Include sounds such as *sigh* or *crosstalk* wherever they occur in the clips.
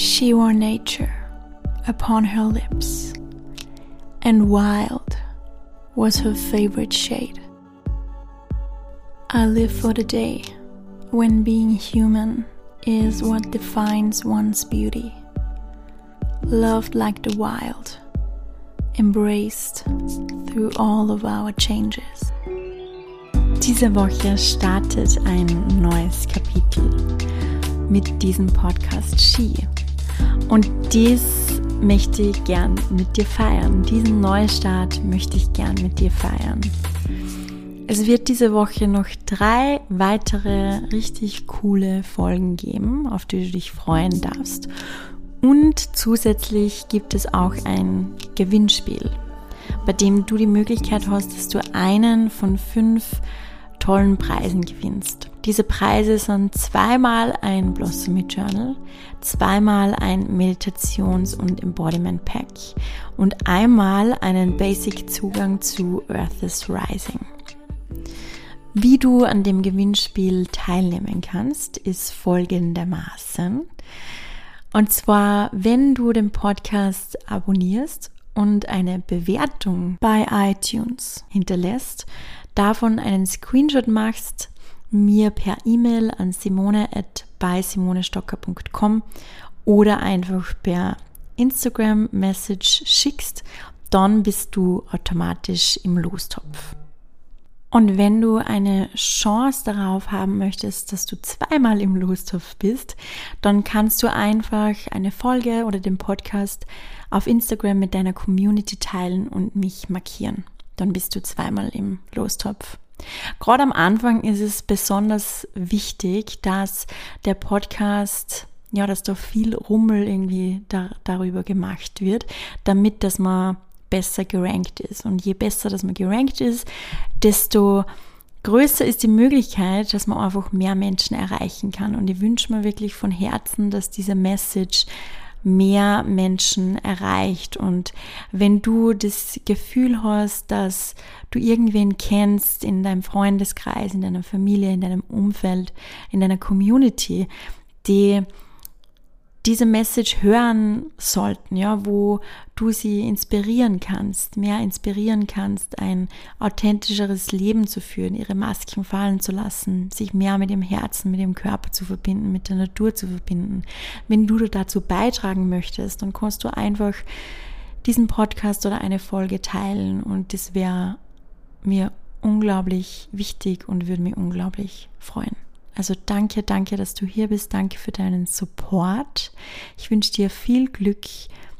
She wore nature upon her lips, and wild was her favorite shade. I live for the day when being human is what defines one's beauty. Loved like the wild, embraced through all of our changes. Diese Woche startet ein neues Kapitel mit diesem Podcast Ski. Und dies möchte ich gern mit dir feiern. Diesen Neustart möchte ich gern mit dir feiern. Es wird diese Woche noch drei weitere richtig coole Folgen geben, auf die du dich freuen darfst. Und zusätzlich gibt es auch ein Gewinnspiel, bei dem du die Möglichkeit hast, dass du einen von fünf tollen Preisen gewinnst. Diese Preise sind zweimal ein Blossomy Journal, zweimal ein Meditations- und Embodiment Pack und einmal einen Basic Zugang zu Earth is Rising. Wie du an dem Gewinnspiel teilnehmen kannst, ist folgendermaßen. Und zwar, wenn du den Podcast abonnierst und eine Bewertung bei iTunes hinterlässt, davon einen Screenshot machst, mir per E-Mail an simone@bysimonestocker.com oder einfach per Instagram Message schickst, dann bist du automatisch im Lostopf. Und wenn du eine Chance darauf haben möchtest, dass du zweimal im Lostopf bist, dann kannst du einfach eine Folge oder den Podcast auf Instagram mit deiner Community teilen und mich markieren. Dann bist du zweimal im Lostopf. Gerade am Anfang ist es besonders wichtig, dass der Podcast, ja, dass da viel Rummel irgendwie da, darüber gemacht wird, damit, dass man besser gerankt ist. Und je besser, dass man gerankt ist, desto größer ist die Möglichkeit, dass man einfach mehr Menschen erreichen kann. Und ich wünsche mir wirklich von Herzen, dass diese Message mehr Menschen erreicht. Und wenn du das Gefühl hast, dass du irgendwen kennst in deinem Freundeskreis, in deiner Familie, in deinem Umfeld, in deiner Community, die diese Message hören sollten, ja, wo du sie inspirieren kannst, mehr inspirieren kannst, ein authentischeres Leben zu führen, ihre Masken fallen zu lassen, sich mehr mit dem Herzen, mit dem Körper zu verbinden, mit der Natur zu verbinden. Wenn du dazu beitragen möchtest, dann kannst du einfach diesen Podcast oder eine Folge teilen und das wäre mir unglaublich wichtig und würde mich unglaublich freuen. Also danke, danke, dass du hier bist. Danke für deinen Support. Ich wünsche dir viel Glück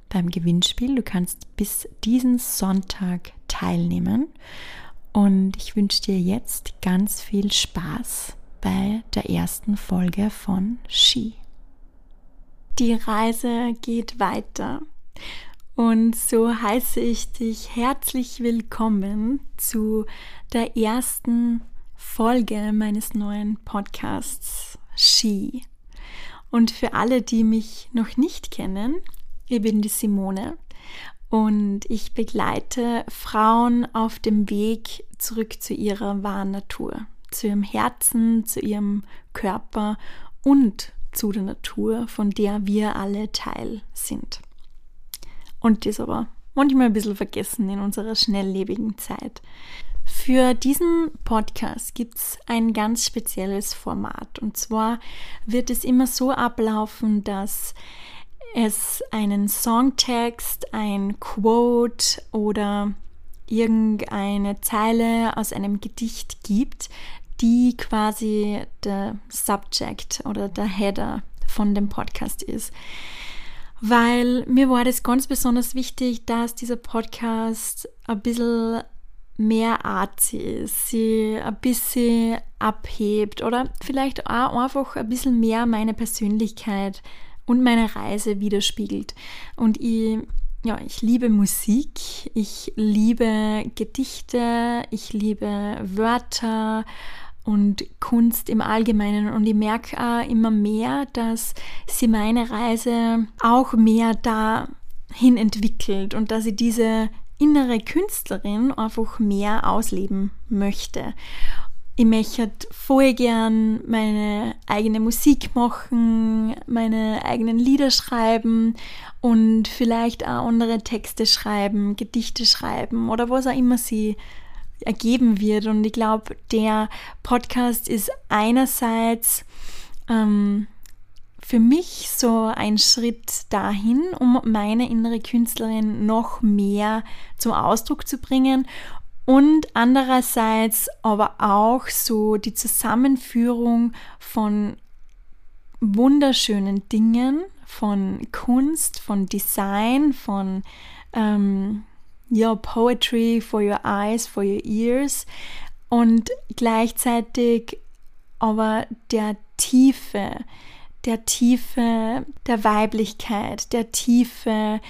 beim Gewinnspiel. Du kannst bis diesen Sonntag teilnehmen. Und ich wünsche dir jetzt ganz viel Spaß bei der ersten Folge von Ski. Die Reise geht weiter. Und so heiße ich dich herzlich willkommen zu der ersten Folge meines neuen Podcasts She. Und für alle, die mich noch nicht kennen, ich bin die Simone und ich begleite Frauen auf dem Weg zurück zu ihrer wahren Natur, zu ihrem Herzen, zu ihrem Körper und zu der Natur, von der wir alle Teil sind. Und das aber manchmal ein bisschen vergessen in unserer schnelllebigen Zeit. Für diesen Podcast gibt es ein ganz spezielles Format. Und zwar wird es immer so ablaufen, dass es einen Songtext, ein Quote oder irgendeine Zeile aus einem Gedicht gibt, die quasi der Subject oder der Header von dem Podcast ist. Weil mir war das ganz besonders wichtig, dass dieser Podcast ein bisschen mehr artsy ist, sie ein bisschen abhebt oder vielleicht auch einfach ein bisschen mehr meine Persönlichkeit und meine Reise widerspiegelt. Und ich, ja, ich liebe Musik, ich liebe Gedichte, ich liebe Wörter und Kunst im Allgemeinen. Und ich merke auch immer mehr, dass sie meine Reise auch mehr dahin entwickelt und dass ich diese innere Künstlerin einfach mehr ausleben möchte. ich möchte voll gern meine eigene Musik machen, meine eigenen Lieder schreiben und vielleicht auch andere Texte schreiben, Gedichte schreiben oder was auch immer sie ergeben wird. Und ich glaube, der Podcast ist einerseits ähm, für mich so ein Schritt dahin, um meine innere Künstlerin noch mehr zum Ausdruck zu bringen und andererseits aber auch so die Zusammenführung von wunderschönen Dingen, von Kunst, von Design, von ähm, ja, Poetry for your eyes, for your ears und gleichzeitig aber der Tiefe, der Tiefe der Weiblichkeit, der Tiefe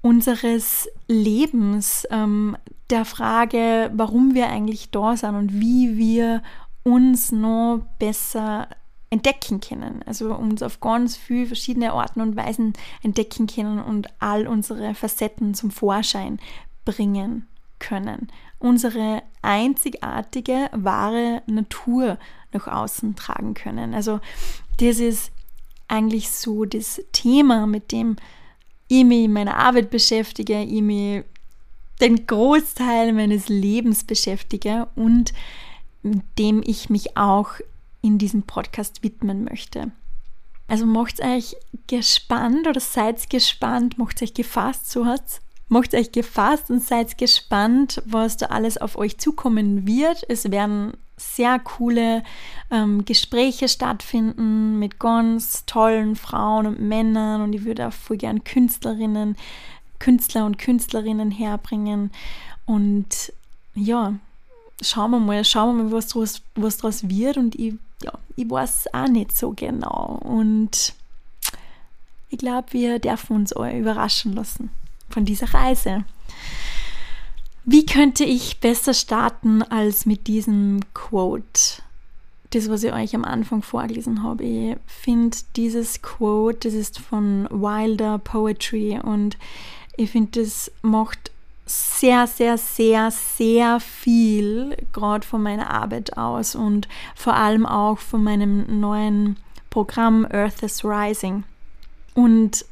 unseres Lebens, ähm, der Frage, warum wir eigentlich da sind und wie wir uns noch besser entdecken können. Also uns auf ganz viele verschiedene Arten und Weisen entdecken können und all unsere Facetten zum Vorschein bringen können. Unsere einzigartige, wahre Natur nach außen tragen können. Also das ist eigentlich so das Thema, mit dem ich mich in meiner Arbeit beschäftige, ich mich den Großteil meines Lebens beschäftige und dem ich mich auch in diesem Podcast widmen möchte. Also macht euch gespannt oder seid gespannt, macht euch gefasst, so hat's. Macht euch gefasst und seid gespannt, was da alles auf euch zukommen wird. Es werden sehr coole ähm, Gespräche stattfinden mit ganz tollen Frauen und Männern und ich würde auch voll gern Künstlerinnen Künstler und Künstlerinnen herbringen. Und ja, schauen wir mal, schauen wir mal, was daraus, was daraus wird. Und ich, ja, ich weiß auch nicht so genau. Und ich glaube, wir dürfen uns überraschen lassen von dieser Reise. Wie könnte ich besser starten als mit diesem Quote? Das, was ich euch am Anfang vorgelesen habe. Ich finde dieses Quote, das ist von Wilder Poetry und ich finde, das macht sehr, sehr, sehr, sehr viel gerade von meiner Arbeit aus und vor allem auch von meinem neuen Programm Earth is Rising. Und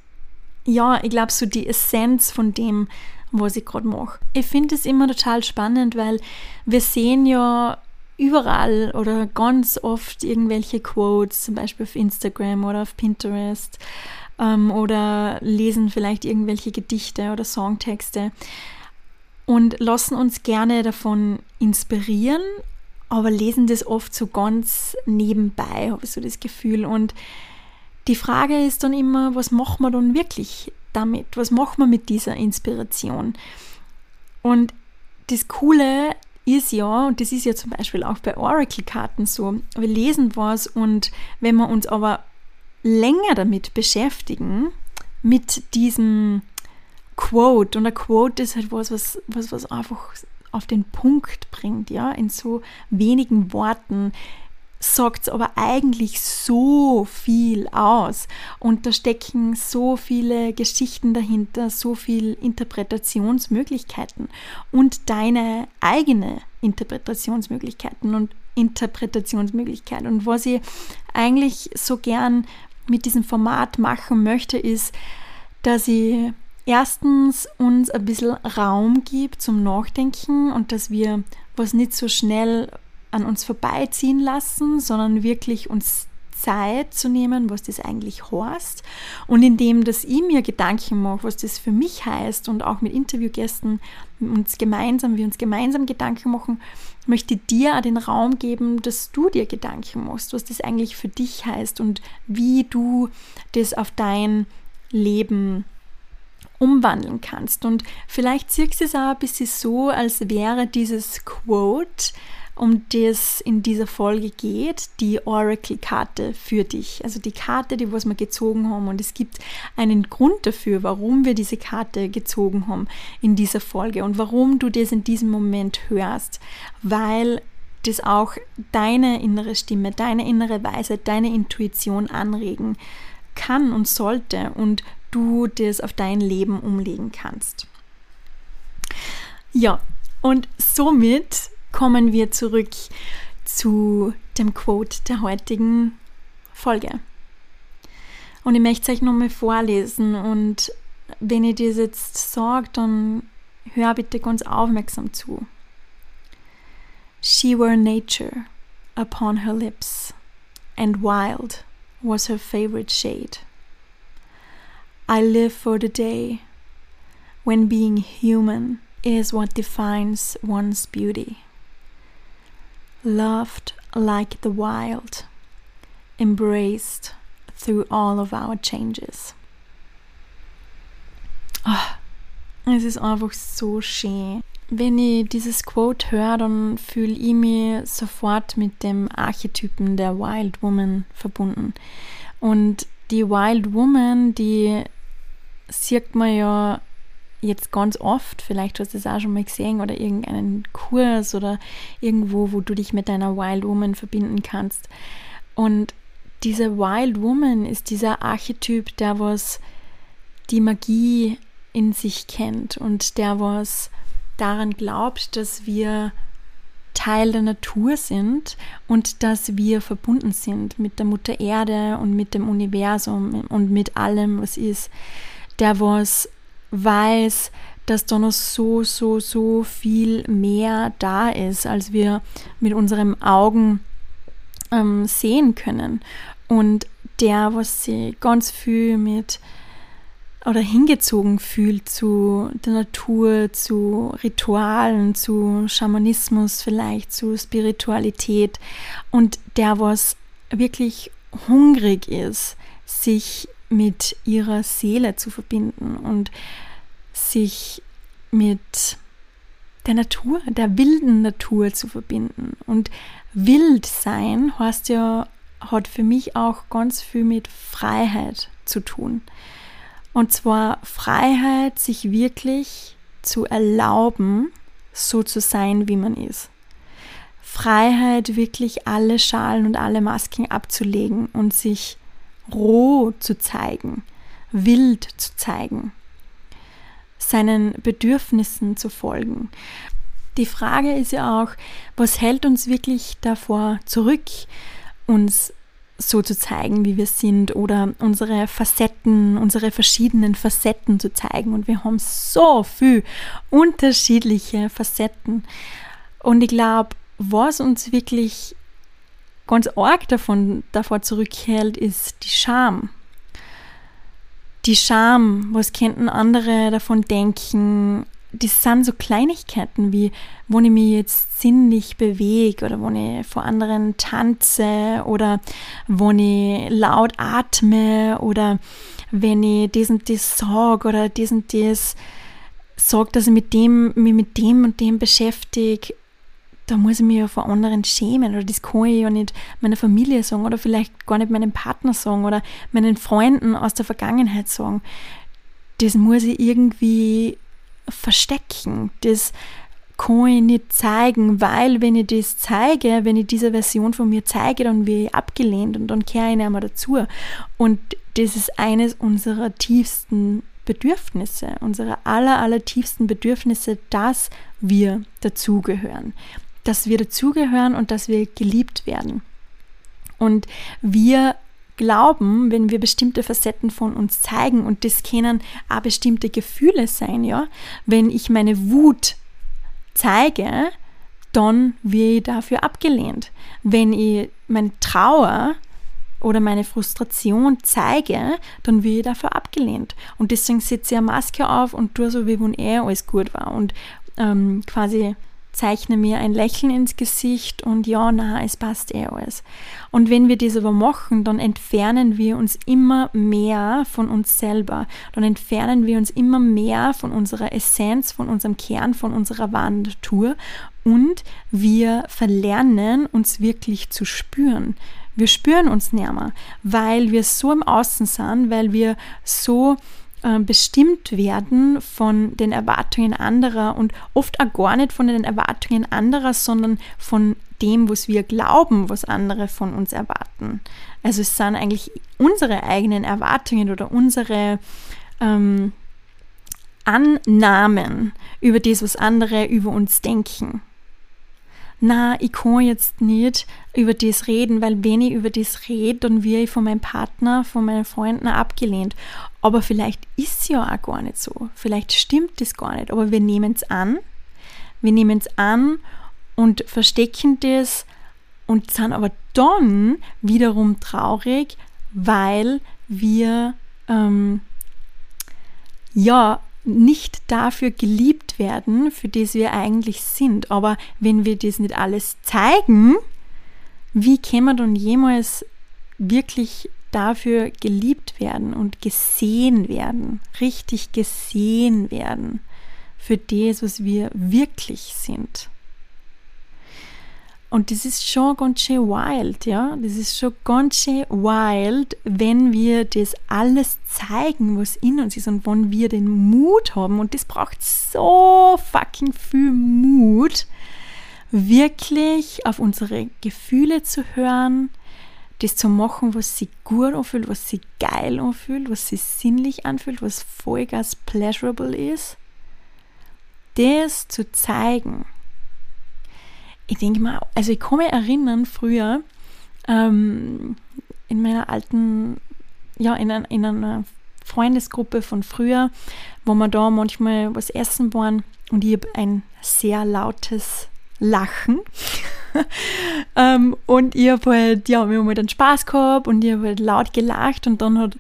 ja, ich glaube, so die Essenz von dem, was ich gerade mache. Ich finde es immer total spannend, weil wir sehen ja überall oder ganz oft irgendwelche Quotes, zum Beispiel auf Instagram oder auf Pinterest ähm, oder lesen vielleicht irgendwelche Gedichte oder Songtexte und lassen uns gerne davon inspirieren, aber lesen das oft so ganz nebenbei, habe ich so das Gefühl. Und die Frage ist dann immer, was machen wir dann wirklich damit? Was machen wir mit dieser Inspiration? Und das Coole ist ja, und das ist ja zum Beispiel auch bei Oracle-Karten so, wir lesen was und wenn wir uns aber länger damit beschäftigen, mit diesem Quote. Und ein Quote ist halt was, was, was, was einfach auf den Punkt bringt, ja, in so wenigen Worten sagt es aber eigentlich so viel aus und da stecken so viele Geschichten dahinter, so viele Interpretationsmöglichkeiten und deine eigene Interpretationsmöglichkeiten und Interpretationsmöglichkeit. Und was ich eigentlich so gern mit diesem Format machen möchte, ist, dass ich erstens uns ein bisschen Raum gibt zum Nachdenken und dass wir was nicht so schnell an uns vorbeiziehen lassen, sondern wirklich uns Zeit zu nehmen, was das eigentlich heißt. Und indem, dass ich mir Gedanken mache, was das für mich heißt und auch mit Interviewgästen uns gemeinsam, wir uns gemeinsam Gedanken machen, möchte dir auch den Raum geben, dass du dir Gedanken machst, was das eigentlich für dich heißt und wie du das auf dein Leben umwandeln kannst. Und vielleicht siehst du es auch ein bisschen so, als wäre dieses Quote um das in dieser Folge geht, die Oracle-Karte für dich. Also die Karte, die was wir gezogen haben. Und es gibt einen Grund dafür, warum wir diese Karte gezogen haben in dieser Folge und warum du das in diesem Moment hörst. Weil das auch deine innere Stimme, deine innere Weisheit, deine Intuition anregen kann und sollte und du das auf dein Leben umlegen kannst. Ja, und somit kommen wir zurück zu dem Quote der heutigen Folge. Und ich möchte es euch nochmal vorlesen und wenn ich das jetzt sage, dann hör bitte ganz aufmerksam zu. She were nature upon her lips, and wild was her favorite shade. I live for the day when being human is what defines one's beauty. Loved like the wild, embraced through all of our changes. Oh, es ist einfach so schön. Wenn ich dieses Quote höre, dann fühle ich mich sofort mit dem Archetypen der Wild Woman verbunden. Und die Wild Woman, die sieht man ja jetzt ganz oft, vielleicht hast du es auch schon mal gesehen oder irgendeinen Kurs oder irgendwo, wo du dich mit deiner Wild Woman verbinden kannst. Und diese Wild Woman ist dieser Archetyp, der was die Magie in sich kennt und der was daran glaubt, dass wir Teil der Natur sind und dass wir verbunden sind mit der Mutter Erde und mit dem Universum und mit allem, was ist. Der was weiß, dass da noch so, so, so viel mehr da ist, als wir mit unseren Augen ähm, sehen können. Und der, was sie ganz viel mit oder hingezogen fühlt zu der Natur, zu Ritualen, zu Schamanismus vielleicht, zu Spiritualität und der, was wirklich hungrig ist, sich mit ihrer Seele zu verbinden und sich mit der Natur, der wilden Natur zu verbinden. Und wild sein heißt ja, hat für mich auch ganz viel mit Freiheit zu tun. Und zwar Freiheit, sich wirklich zu erlauben, so zu sein, wie man ist. Freiheit, wirklich alle Schalen und alle Masken abzulegen und sich roh zu zeigen, wild zu zeigen, seinen Bedürfnissen zu folgen. Die Frage ist ja auch, was hält uns wirklich davor zurück, uns so zu zeigen, wie wir sind oder unsere Facetten, unsere verschiedenen Facetten zu zeigen. Und wir haben so viel unterschiedliche Facetten. Und ich glaube, was uns wirklich ganz arg davon, davor zurückhält, ist die Scham. Die Scham, was könnten andere davon denken, das sind so Kleinigkeiten wie, wo ich mich jetzt sinnlich bewege oder wo ich vor anderen tanze oder wo ich laut atme oder wenn ich das und das sage oder das und das sage, dass ich mit dem, mich mit dem und dem beschäftige, da muss ich mich ja vor anderen schämen oder das kann ich ja nicht meiner Familie sagen oder vielleicht gar nicht meinem Partner sagen oder meinen Freunden aus der Vergangenheit sagen. Das muss ich irgendwie verstecken. Das kann ich nicht zeigen, weil wenn ich das zeige, wenn ich diese Version von mir zeige, dann werde ich abgelehnt und dann kehre ich nicht mehr dazu. Und das ist eines unserer tiefsten Bedürfnisse, unsere aller, aller tiefsten Bedürfnisse, dass wir dazugehören. Dass wir dazugehören und dass wir geliebt werden. Und wir glauben, wenn wir bestimmte Facetten von uns zeigen und das können auch bestimmte Gefühle sein, ja. Wenn ich meine Wut zeige, dann werde ich dafür abgelehnt. Wenn ich meine Trauer oder meine Frustration zeige, dann werde ich dafür abgelehnt. Und deswegen setze ich eine Maske auf und tue so, wie wenn eh alles gut war und ähm, quasi zeichne mir ein Lächeln ins Gesicht und ja, na, es passt eh alles. Und wenn wir das aber machen, dann entfernen wir uns immer mehr von uns selber. Dann entfernen wir uns immer mehr von unserer Essenz, von unserem Kern, von unserer wahren und wir verlernen uns wirklich zu spüren. Wir spüren uns näher, weil wir so im Außen sind, weil wir so äh, bestimmt werden von den Erwartungen anderer und oft auch gar nicht von den Erwartungen anderer, sondern von dem, was wir glauben, was andere von uns erwarten. Also es sind eigentlich unsere eigenen Erwartungen oder unsere ähm, Annahmen über das, was andere über uns denken. Na, ich kann jetzt nicht über das reden, weil wenn ich über das rede, dann werde ich von meinem Partner, von meinen Freunden abgelehnt. Aber vielleicht ist es ja auch gar nicht so. Vielleicht stimmt das gar nicht. Aber wir nehmen es an. Wir nehmen es an und verstecken das und sind aber dann wiederum traurig, weil wir ähm, ja nicht dafür geliebt werden, für das wir eigentlich sind. Aber wenn wir das nicht alles zeigen, wie kann man dann jemals wirklich dafür geliebt werden und gesehen werden, richtig gesehen werden für das, was wir wirklich sind? Und das ist schon ganz schön wild, ja. Das ist schon ganz schön wild, wenn wir das alles zeigen, was in uns ist und wenn wir den Mut haben. Und das braucht so fucking viel Mut, wirklich auf unsere Gefühle zu hören, das zu machen, was sich gut anfühlt, was sich geil anfühlt, was sich sinnlich anfühlt, was vollgas pleasurable ist. Das zu zeigen ich denke mal, also ich mich erinnern, früher ähm, in meiner alten, ja, in, ein, in einer Freundesgruppe von früher, wo wir da manchmal was essen waren und ich habe ein sehr lautes Lachen. *laughs* ähm, und ich habe halt, ja, wir haben halt einen Spaß gehabt und ich habe halt laut gelacht und dann hat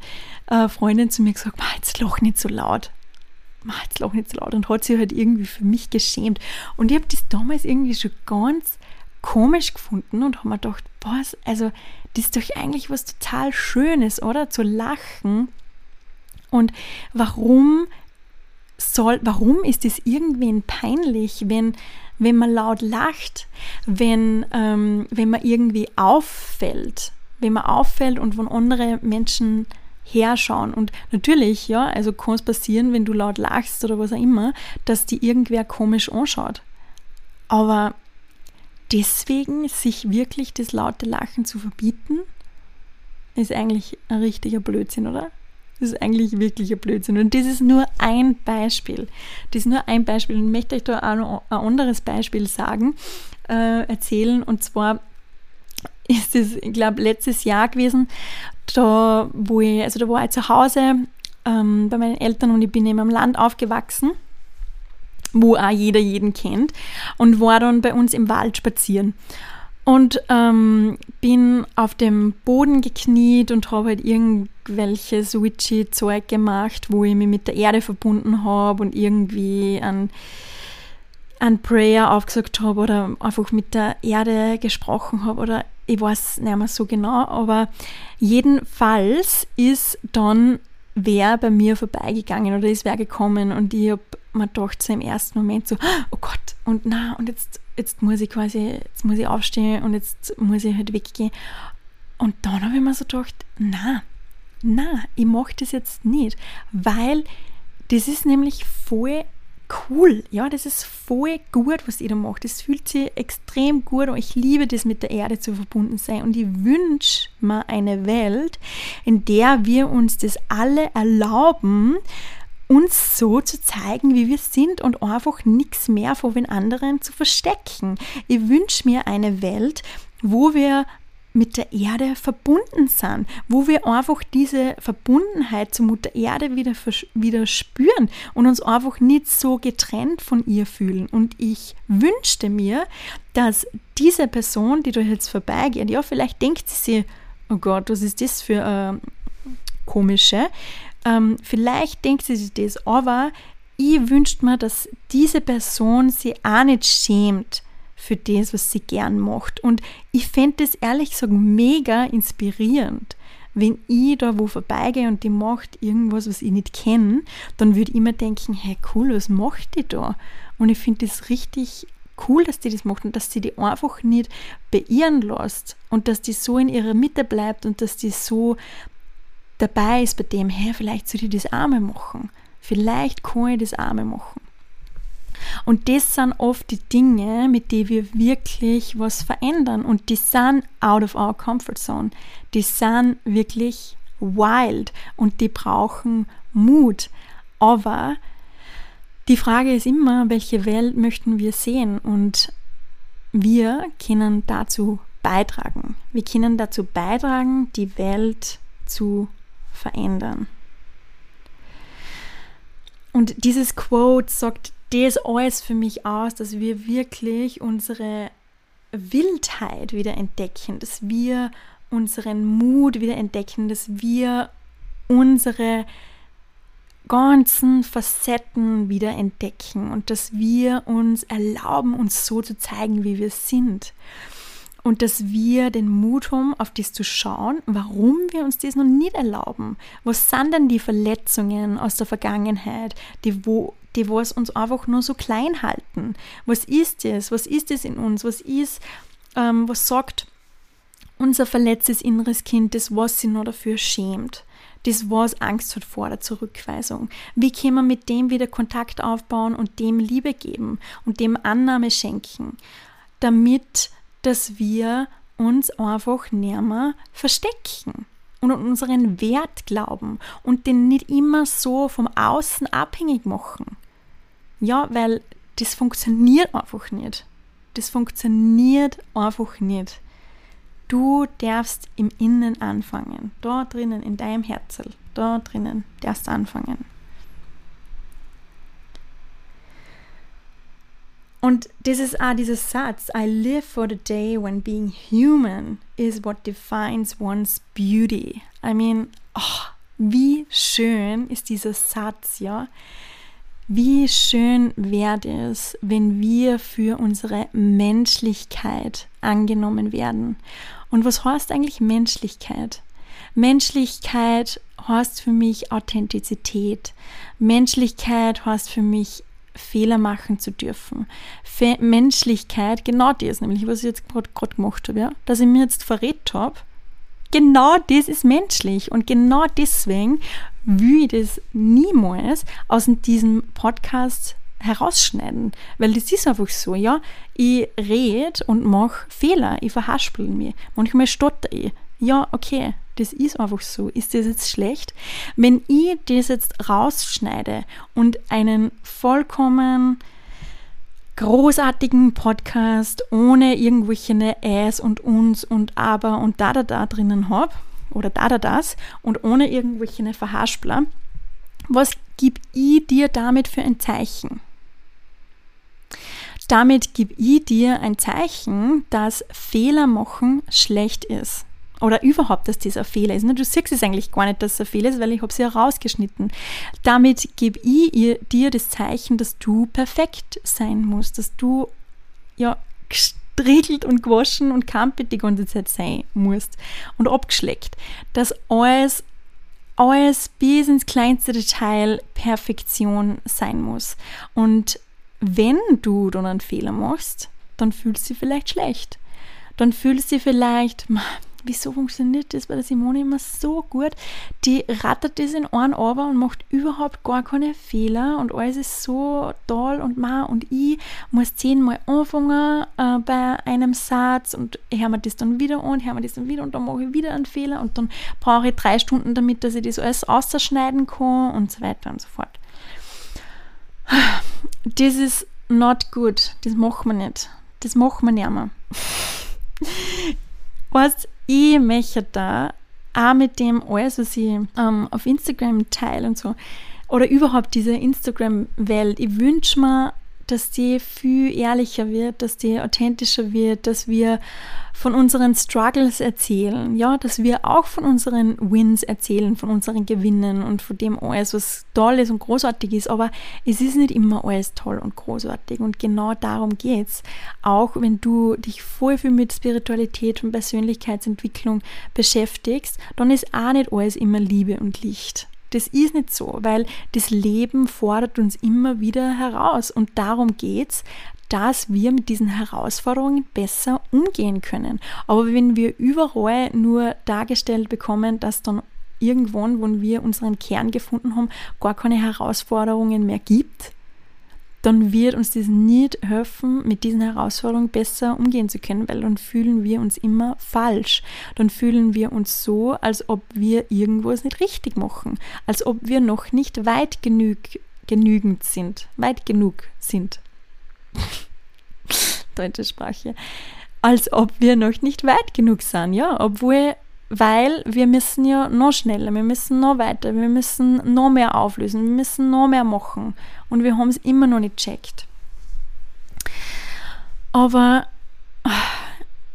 eine Freundin zu mir gesagt, jetzt lach nicht so laut jetzt lach nicht so laut und hat sich halt irgendwie für mich geschämt. Und ich habe das damals irgendwie schon ganz komisch gefunden und habe mir gedacht, was, also das ist doch eigentlich was total Schönes, oder? Zu lachen. Und warum soll, warum ist es irgendwen peinlich, wenn, wenn man laut lacht, wenn, ähm, wenn man irgendwie auffällt, wenn man auffällt und von andere Menschen herschauen. Und natürlich, ja, also kann es passieren, wenn du laut lachst oder was auch immer, dass die irgendwer komisch anschaut. Aber deswegen sich wirklich das laute Lachen zu verbieten, ist eigentlich ein richtiger Blödsinn, oder? Das ist eigentlich wirklich ein Blödsinn. Und das ist nur ein Beispiel. Das ist nur ein Beispiel. Und ich möchte euch da auch noch ein anderes Beispiel sagen, äh, erzählen. Und zwar ist es, ich glaube, letztes Jahr gewesen, da, wo ich, also da war ich zu Hause ähm, bei meinen Eltern und ich bin eben am Land aufgewachsen, wo auch jeder jeden kennt und war dann bei uns im Wald spazieren. Und ähm, bin auf dem Boden gekniet und habe halt irgendwelches witchy Zeug gemacht, wo ich mich mit der Erde verbunden habe und irgendwie an ein Prayer aufgesagt habe oder einfach mit der Erde gesprochen habe oder ich weiß nicht mehr so genau, aber jedenfalls ist dann wer bei mir vorbeigegangen oder ist wer gekommen und ich habe mir gedacht so im ersten Moment so, oh Gott, und na, und jetzt, jetzt muss ich quasi, jetzt muss ich aufstehen und jetzt muss ich halt weggehen. Und dann habe ich mir so gedacht, na, na, ich mache das jetzt nicht, weil das ist nämlich voll cool. Ja, das ist voll gut, was ihr da macht. Das fühlt sich extrem gut und ich liebe das, mit der Erde zu verbunden sein. Und ich wünsche mir eine Welt, in der wir uns das alle erlauben, uns so zu zeigen, wie wir sind und einfach nichts mehr vor den anderen zu verstecken. Ich wünsche mir eine Welt, wo wir mit der Erde verbunden sind, wo wir einfach diese Verbundenheit zur Mutter Erde wieder, wieder spüren und uns einfach nicht so getrennt von ihr fühlen. Und ich wünschte mir, dass diese Person, die da jetzt vorbeigeht, ja, vielleicht denkt sie sich, oh Gott, was ist das für äh, komische, ähm, vielleicht denkt sie sich das, aber ich wünschte mir, dass diese Person sich auch nicht schämt, für das, was sie gern macht. Und ich fände das ehrlich gesagt mega inspirierend. Wenn ich da wo vorbeigehe und die macht irgendwas, was ich nicht kenne, dann würde ich mir denken, hey cool, was macht die da? Und ich finde das richtig cool, dass die das macht und dass sie die einfach nicht beirren lässt und dass die so in ihrer Mitte bleibt und dass die so dabei ist bei dem, hey, vielleicht soll ich das Arme machen. Vielleicht kann ich das Arme machen. Und das sind oft die Dinge, mit denen wir wirklich was verändern. Und die sind out of our comfort zone. Die sind wirklich wild und die brauchen Mut. Aber die Frage ist immer, welche Welt möchten wir sehen? Und wir können dazu beitragen. Wir können dazu beitragen, die Welt zu verändern. Und dieses Quote sagt das alles für mich aus, dass wir wirklich unsere Wildheit wieder entdecken, dass wir unseren Mut wieder entdecken, dass wir unsere ganzen Facetten wieder entdecken und dass wir uns erlauben, uns so zu zeigen, wie wir sind. Und dass wir den Mut haben, auf das zu schauen, warum wir uns das noch nicht erlauben. Was sind denn die Verletzungen aus der Vergangenheit, die, wo, die was uns einfach nur so klein halten? Was ist das? Was ist es in uns? Was ist, ähm, was sagt unser verletztes inneres Kind, das was sich noch dafür schämt? das was Angst hat vor der Zurückweisung. Wie können wir mit dem wieder Kontakt aufbauen und dem Liebe geben und dem Annahme schenken, damit dass wir uns einfach näher verstecken und an unseren Wert glauben und den nicht immer so vom Außen abhängig machen. Ja, weil das funktioniert einfach nicht. Das funktioniert einfach nicht. Du darfst im Innen anfangen. Da drinnen, in deinem Herzen. Da drinnen darfst du anfangen. Und das ist auch dieser Satz, I live for the day when being human is what defines one's beauty. I mean, oh, wie schön ist dieser Satz, ja? Wie schön wäre es, wenn wir für unsere Menschlichkeit angenommen werden. Und was heißt eigentlich Menschlichkeit? Menschlichkeit heißt für mich Authentizität. Menschlichkeit heißt für mich Fehler machen zu dürfen. Fe Menschlichkeit, genau das nämlich, was ich jetzt gerade gemacht habe, ja? dass ich mir jetzt verrät habe, genau das ist menschlich und genau deswegen will ich das niemals aus diesem Podcast herausschneiden, weil das ist einfach so, ja, ich rede und mache Fehler, ich verhaspel mich, manchmal stotter ich, ja, okay, das ist einfach so. Ist das jetzt schlecht? Wenn ich das jetzt rausschneide und einen vollkommen großartigen Podcast ohne irgendwelche Äs und uns und aber und da da da drinnen habe oder da da das und ohne irgendwelche Verhaspler, was gib ich dir damit für ein Zeichen? Damit gib ich dir ein Zeichen, dass Fehler machen schlecht ist oder überhaupt, dass das ein Fehler ist. Du siehst es eigentlich gar nicht, dass es ein Fehler ist, weil ich habe sie ja rausgeschnitten. Damit gebe ich ihr, dir das Zeichen, dass du perfekt sein musst, dass du ja gestriegelt und gewaschen und kampelt die ganze Zeit sein musst und abgeschleckt. Dass alles, alles bis ins kleinste Detail Perfektion sein muss. Und wenn du dann einen Fehler machst, dann fühlst du dich vielleicht schlecht. Dann fühlst du dich vielleicht, *laughs* wieso funktioniert das bei der Simone immer so gut? Die rattert das in einen aber und macht überhaupt gar keine Fehler und alles ist so toll und ma und ich muss zehnmal anfangen äh, bei einem Satz und höre mir das dann wieder an, höre mir das dann wieder und dann mache ich wieder einen Fehler und dann brauche ich drei Stunden damit, dass ich das alles ausschneiden kann und so weiter und so fort. Das ist not good. Das machen wir nicht. Das machen wir nicht mehr. *laughs* weißt, ich möchte da auch mit dem alles, was ich ähm, auf Instagram teile und so, oder überhaupt diese Instagram-Welt, ich wünsche mir, dass die viel ehrlicher wird, dass die authentischer wird, dass wir von unseren Struggles erzählen, ja, dass wir auch von unseren Wins erzählen, von unseren Gewinnen und von dem alles, was toll ist und großartig ist, aber es ist nicht immer alles toll und großartig und genau darum geht's. Auch wenn du dich voll viel mit Spiritualität und Persönlichkeitsentwicklung beschäftigst, dann ist auch nicht alles immer Liebe und Licht. Das ist nicht so, weil das Leben fordert uns immer wieder heraus und darum geht's, dass wir mit diesen Herausforderungen besser umgehen können. Aber wenn wir überall nur dargestellt bekommen, dass dann irgendwann, wo wir unseren Kern gefunden haben, gar keine Herausforderungen mehr gibt, dann wird uns das nicht helfen, mit diesen Herausforderungen besser umgehen zu können, weil dann fühlen wir uns immer falsch. Dann fühlen wir uns so, als ob wir irgendwas nicht richtig machen, als ob wir noch nicht weit genug, genügend sind, weit genug sind. *laughs* deutsche Sprache, als ob wir noch nicht weit genug sind, ja, obwohl, weil wir müssen ja noch schneller, wir müssen noch weiter, wir müssen noch mehr auflösen, wir müssen noch mehr machen und wir haben es immer noch nicht checkt. Aber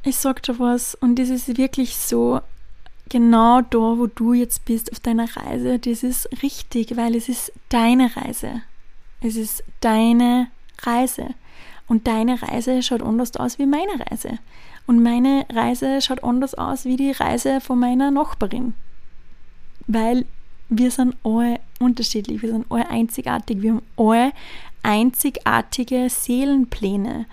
ich sag dir was und das ist wirklich so, genau da, wo du jetzt bist auf deiner Reise, das ist richtig, weil es ist deine Reise. Es ist deine Reise. Und deine Reise schaut anders aus wie meine Reise. Und meine Reise schaut anders aus wie die Reise von meiner Nachbarin. Weil wir sind alle unterschiedlich, wir sind alle einzigartig, wir haben alle einzigartige Seelenpläne.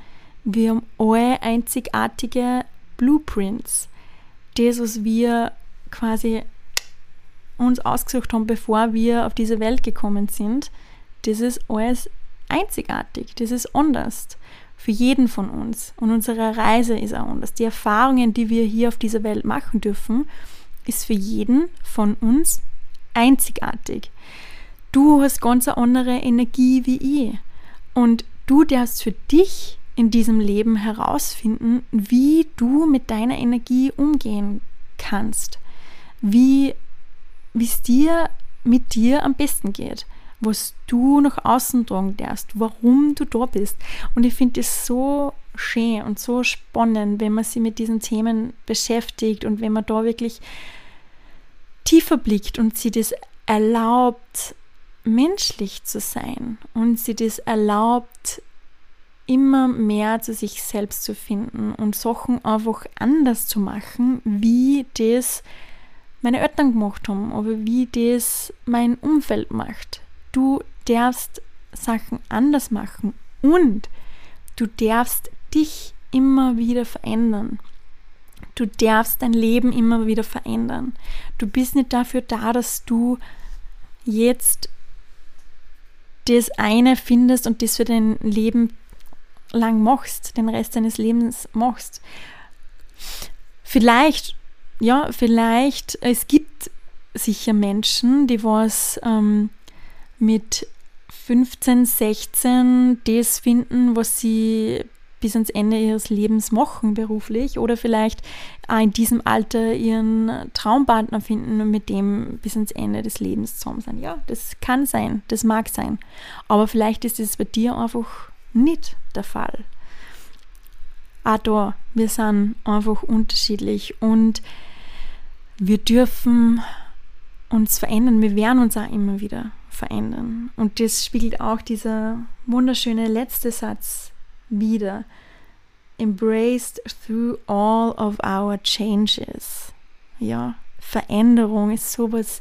Wir haben alle einzigartige Blueprints. Das, was wir quasi uns ausgesucht haben, bevor wir auf diese Welt gekommen sind, das ist alles einzigartig, das ist anders für jeden von uns. Und unsere Reise ist auch anders. Die Erfahrungen, die wir hier auf dieser Welt machen dürfen, ist für jeden von uns einzigartig. Du hast ganz eine andere Energie wie ich. Und du darfst für dich in diesem Leben herausfinden, wie du mit deiner Energie umgehen kannst wie es dir mit dir am besten geht, was du nach außen tragen darfst, warum du da bist. Und ich finde es so schön und so spannend, wenn man sich mit diesen Themen beschäftigt und wenn man da wirklich tiefer blickt und sie das erlaubt, menschlich zu sein und sie das erlaubt, immer mehr zu sich selbst zu finden und Sachen einfach anders zu machen, wie das meine Eltern gemacht haben, aber wie das mein Umfeld macht. Du darfst Sachen anders machen und du darfst dich immer wieder verändern. Du darfst dein Leben immer wieder verändern. Du bist nicht dafür da, dass du jetzt das eine findest und das für dein Leben lang machst, den Rest deines Lebens machst. Vielleicht ja, vielleicht, es gibt sicher Menschen, die was ähm, mit 15, 16 das finden, was sie bis ans Ende ihres Lebens machen beruflich oder vielleicht auch in diesem Alter ihren Traumpartner finden und mit dem bis ans Ende des Lebens zusammen sein. Ja, das kann sein, das mag sein. Aber vielleicht ist es bei dir einfach nicht der Fall. Auch da, wir sind einfach unterschiedlich und wir dürfen uns verändern. Wir werden uns auch immer wieder verändern. Und das spiegelt auch dieser wunderschöne letzte Satz wieder. Embraced through all of our changes. Ja, Veränderung ist sowas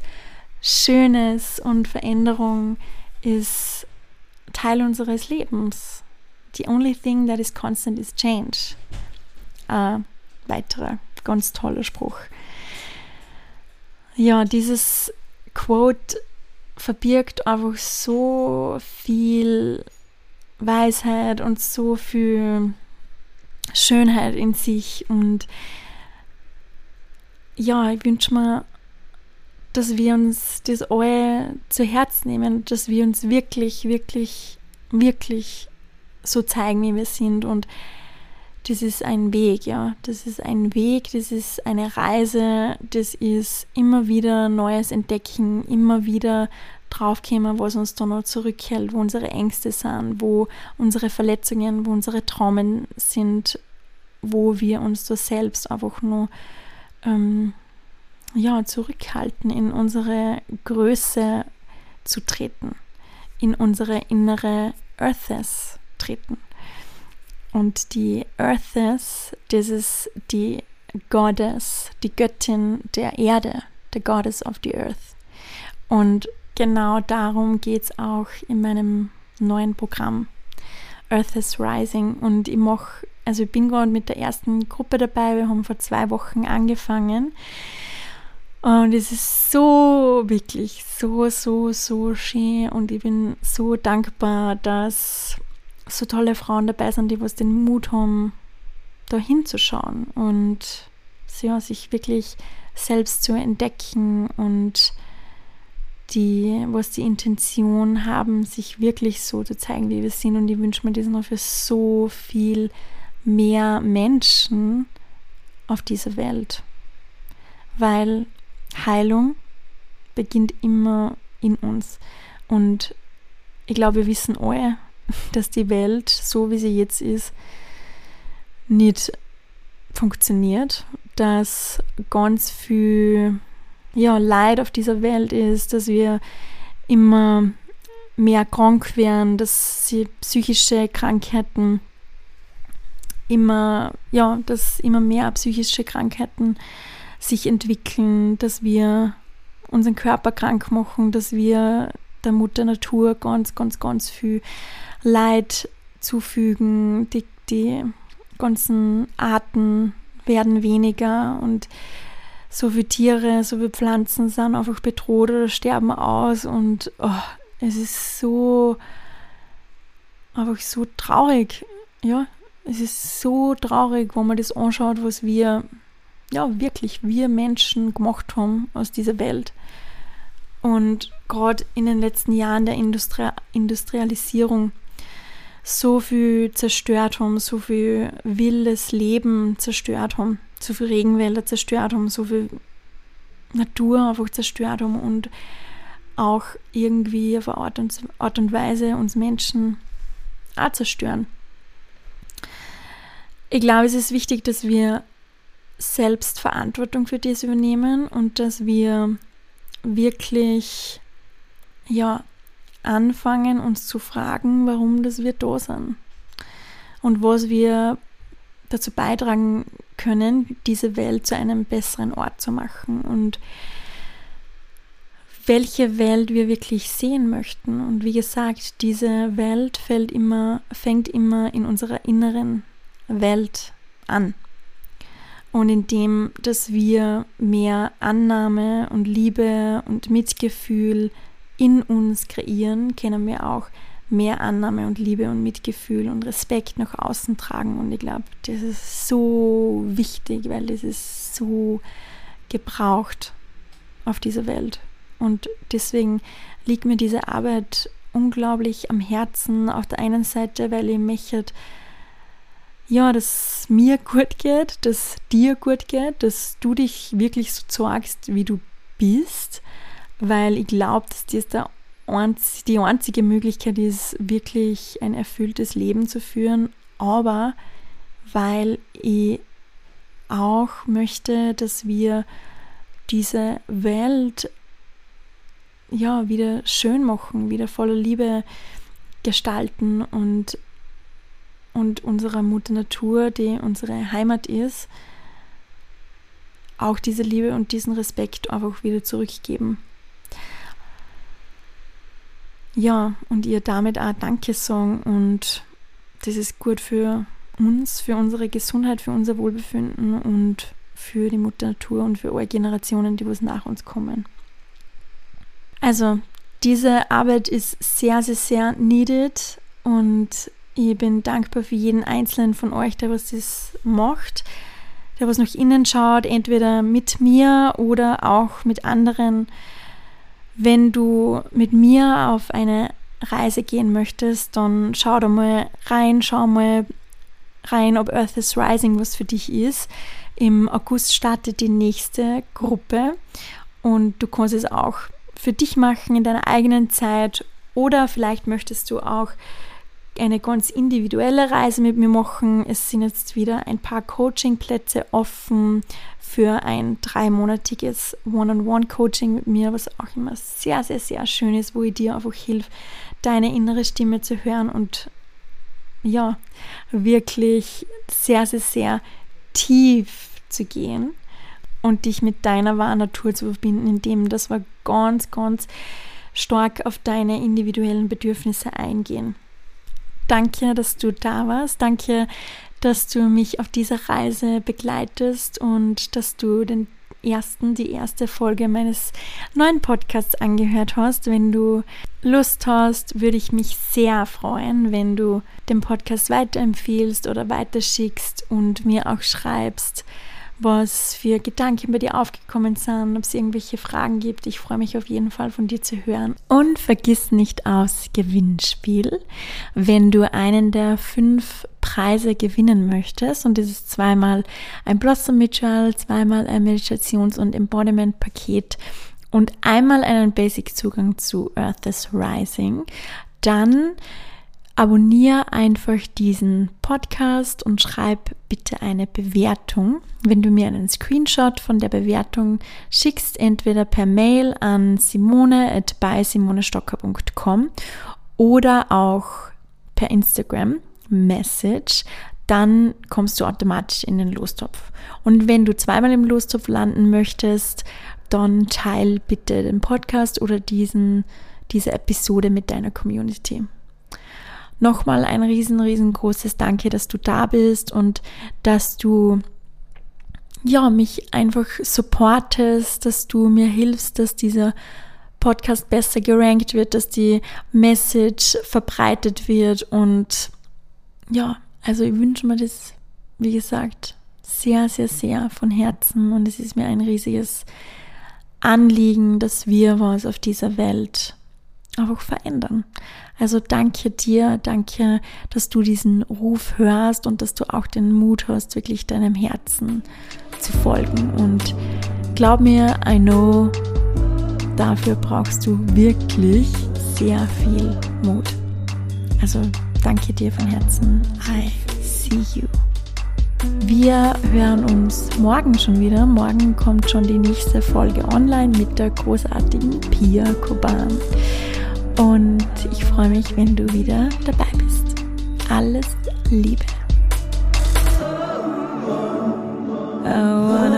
Schönes und Veränderung ist Teil unseres Lebens. The only thing that is constant is change. Ein weiterer ganz toller Spruch. Ja, dieses Quote verbirgt einfach so viel Weisheit und so viel Schönheit in sich und ja, ich wünsche mir, dass wir uns das alle zu Herz nehmen, dass wir uns wirklich, wirklich, wirklich so zeigen, wie wir sind und das ist ein Weg, ja. Das ist ein Weg, das ist eine Reise, das ist immer wieder Neues entdecken, immer wieder draufkommen, was uns da noch zurückhält, wo unsere Ängste sind, wo unsere Verletzungen, wo unsere Traumen sind, wo wir uns da selbst einfach nur ähm, ja, zurückhalten, in unsere Größe zu treten, in unsere innere Earthes treten. Und die Earthes, das ist die Goddess, die Göttin der Erde, the Goddess of the Earth. Und genau darum geht es auch in meinem neuen Programm Earth is Rising. Und ich mache, also ich bin gerade mit der ersten Gruppe dabei, wir haben vor zwei Wochen angefangen. Und es ist so, wirklich so, so, so schön. Und ich bin so dankbar, dass so tolle Frauen dabei sind, die was den Mut haben, da hinzuschauen und ja, sich wirklich selbst zu entdecken und die, was die Intention haben, sich wirklich so zu zeigen, wie wir sind. Und ich wünsche mir das noch für so viel mehr Menschen auf dieser Welt, weil Heilung beginnt immer in uns. Und ich glaube, wir wissen alle, dass die Welt, so wie sie jetzt ist, nicht funktioniert, dass ganz viel ja, Leid auf dieser Welt ist, dass wir immer mehr krank werden, dass sie psychische Krankheiten immer, ja, dass immer mehr psychische Krankheiten sich entwickeln, dass wir unseren Körper krank machen, dass wir der Mutter Natur ganz, ganz, ganz viel Leid zufügen. Die, die ganzen Arten werden weniger und so viele Tiere, so viele Pflanzen sind einfach bedroht oder sterben aus und oh, es ist so einfach so traurig. Ja, es ist so traurig, wenn man das anschaut, was wir, ja, wirklich wir Menschen gemacht haben aus dieser Welt. Und gerade in den letzten Jahren der Industri Industrialisierung so viel zerstört haben, so viel wildes Leben zerstört haben, so viel Regenwälder zerstört haben, so viel Natur einfach zerstört haben und auch irgendwie auf eine Art und, Art und Weise uns Menschen auch zerstören. Ich glaube, es ist wichtig, dass wir selbst Verantwortung für das übernehmen und dass wir wirklich ja anfangen, uns zu fragen, warum das wir da sind und was wir dazu beitragen können, diese Welt zu einem besseren Ort zu machen und welche Welt wir wirklich sehen möchten. Und wie gesagt, diese Welt fällt immer, fängt immer in unserer inneren Welt an. Und indem, dass wir mehr Annahme und Liebe und Mitgefühl in uns kreieren, können wir auch mehr Annahme und Liebe und Mitgefühl und Respekt nach außen tragen. Und ich glaube, das ist so wichtig, weil das ist so gebraucht auf dieser Welt. Und deswegen liegt mir diese Arbeit unglaublich am Herzen. Auf der einen Seite, weil ich möchte, ja, dass mir gut geht, dass dir gut geht, dass du dich wirklich so zeigst, wie du bist, weil ich glaube, dass das der einz die einzige Möglichkeit ist, wirklich ein erfülltes Leben zu führen, aber weil ich auch möchte, dass wir diese Welt ja wieder schön machen, wieder voller Liebe gestalten und und unserer Mutter Natur, die unsere Heimat ist, auch diese Liebe und diesen Respekt einfach wieder zurückgeben. Ja, und ihr damit auch Danke sagen und das ist gut für uns, für unsere Gesundheit, für unser Wohlbefinden und für die Mutter Natur und für alle Generationen, die was nach uns kommen. Also, diese Arbeit ist sehr, sehr, sehr needed und ich bin dankbar für jeden einzelnen von euch, der was das macht, der was nach innen schaut, entweder mit mir oder auch mit anderen. Wenn du mit mir auf eine Reise gehen möchtest, dann schau da mal rein, schau mal rein, ob Earth is Rising was für dich ist. Im August startet die nächste Gruppe und du kannst es auch für dich machen in deiner eigenen Zeit oder vielleicht möchtest du auch eine ganz individuelle Reise mit mir machen. Es sind jetzt wieder ein paar Coaching-Plätze offen für ein dreimonatiges One-on-One-Coaching mit mir, was auch immer sehr, sehr, sehr schön ist, wo ich dir einfach hilf, deine innere Stimme zu hören und ja, wirklich sehr, sehr, sehr tief zu gehen und dich mit deiner wahren Natur zu verbinden, indem das wir ganz, ganz stark auf deine individuellen Bedürfnisse eingehen. Danke, dass du da warst. Danke, dass du mich auf dieser Reise begleitest und dass du den ersten, die erste Folge meines neuen Podcasts angehört hast. Wenn du Lust hast, würde ich mich sehr freuen, wenn du den Podcast weiterempfiehlst oder weiterschickst und mir auch schreibst, was für Gedanken bei dir aufgekommen sind, ob es irgendwelche Fragen gibt. Ich freue mich auf jeden Fall von dir zu hören. Und vergiss nicht aufs Gewinnspiel. Wenn du einen der fünf Preise gewinnen möchtest, und das ist zweimal ein Blossom Ritual, zweimal ein Meditations- und Embodiment-Paket und einmal einen Basic-Zugang zu Earth is Rising, dann abonniere einfach diesen Podcast und schreib bitte eine Bewertung. Wenn du mir einen Screenshot von der Bewertung schickst, entweder per Mail an simone@simonestocker.com oder auch per Instagram Message, dann kommst du automatisch in den Lostopf. Und wenn du zweimal im Lostopf landen möchtest, dann teil bitte den Podcast oder diesen, diese Episode mit deiner Community. Nochmal ein riesen, riesengroßes Danke, dass du da bist und dass du ja, mich einfach supportest, dass du mir hilfst, dass dieser Podcast besser gerankt wird, dass die Message verbreitet wird und ja, also ich wünsche mir das, wie gesagt, sehr, sehr, sehr von Herzen und es ist mir ein riesiges Anliegen, dass wir was auf dieser Welt einfach verändern. Also danke dir, danke, dass du diesen Ruf hörst und dass du auch den Mut hast, wirklich deinem Herzen zu folgen. Und glaub mir, I know, dafür brauchst du wirklich sehr viel Mut. Also danke dir von Herzen. I see you. Wir hören uns morgen schon wieder. Morgen kommt schon die nächste Folge online mit der großartigen Pia Koban. Und ich freue mich, wenn du wieder dabei bist. Alles Liebe. Oh,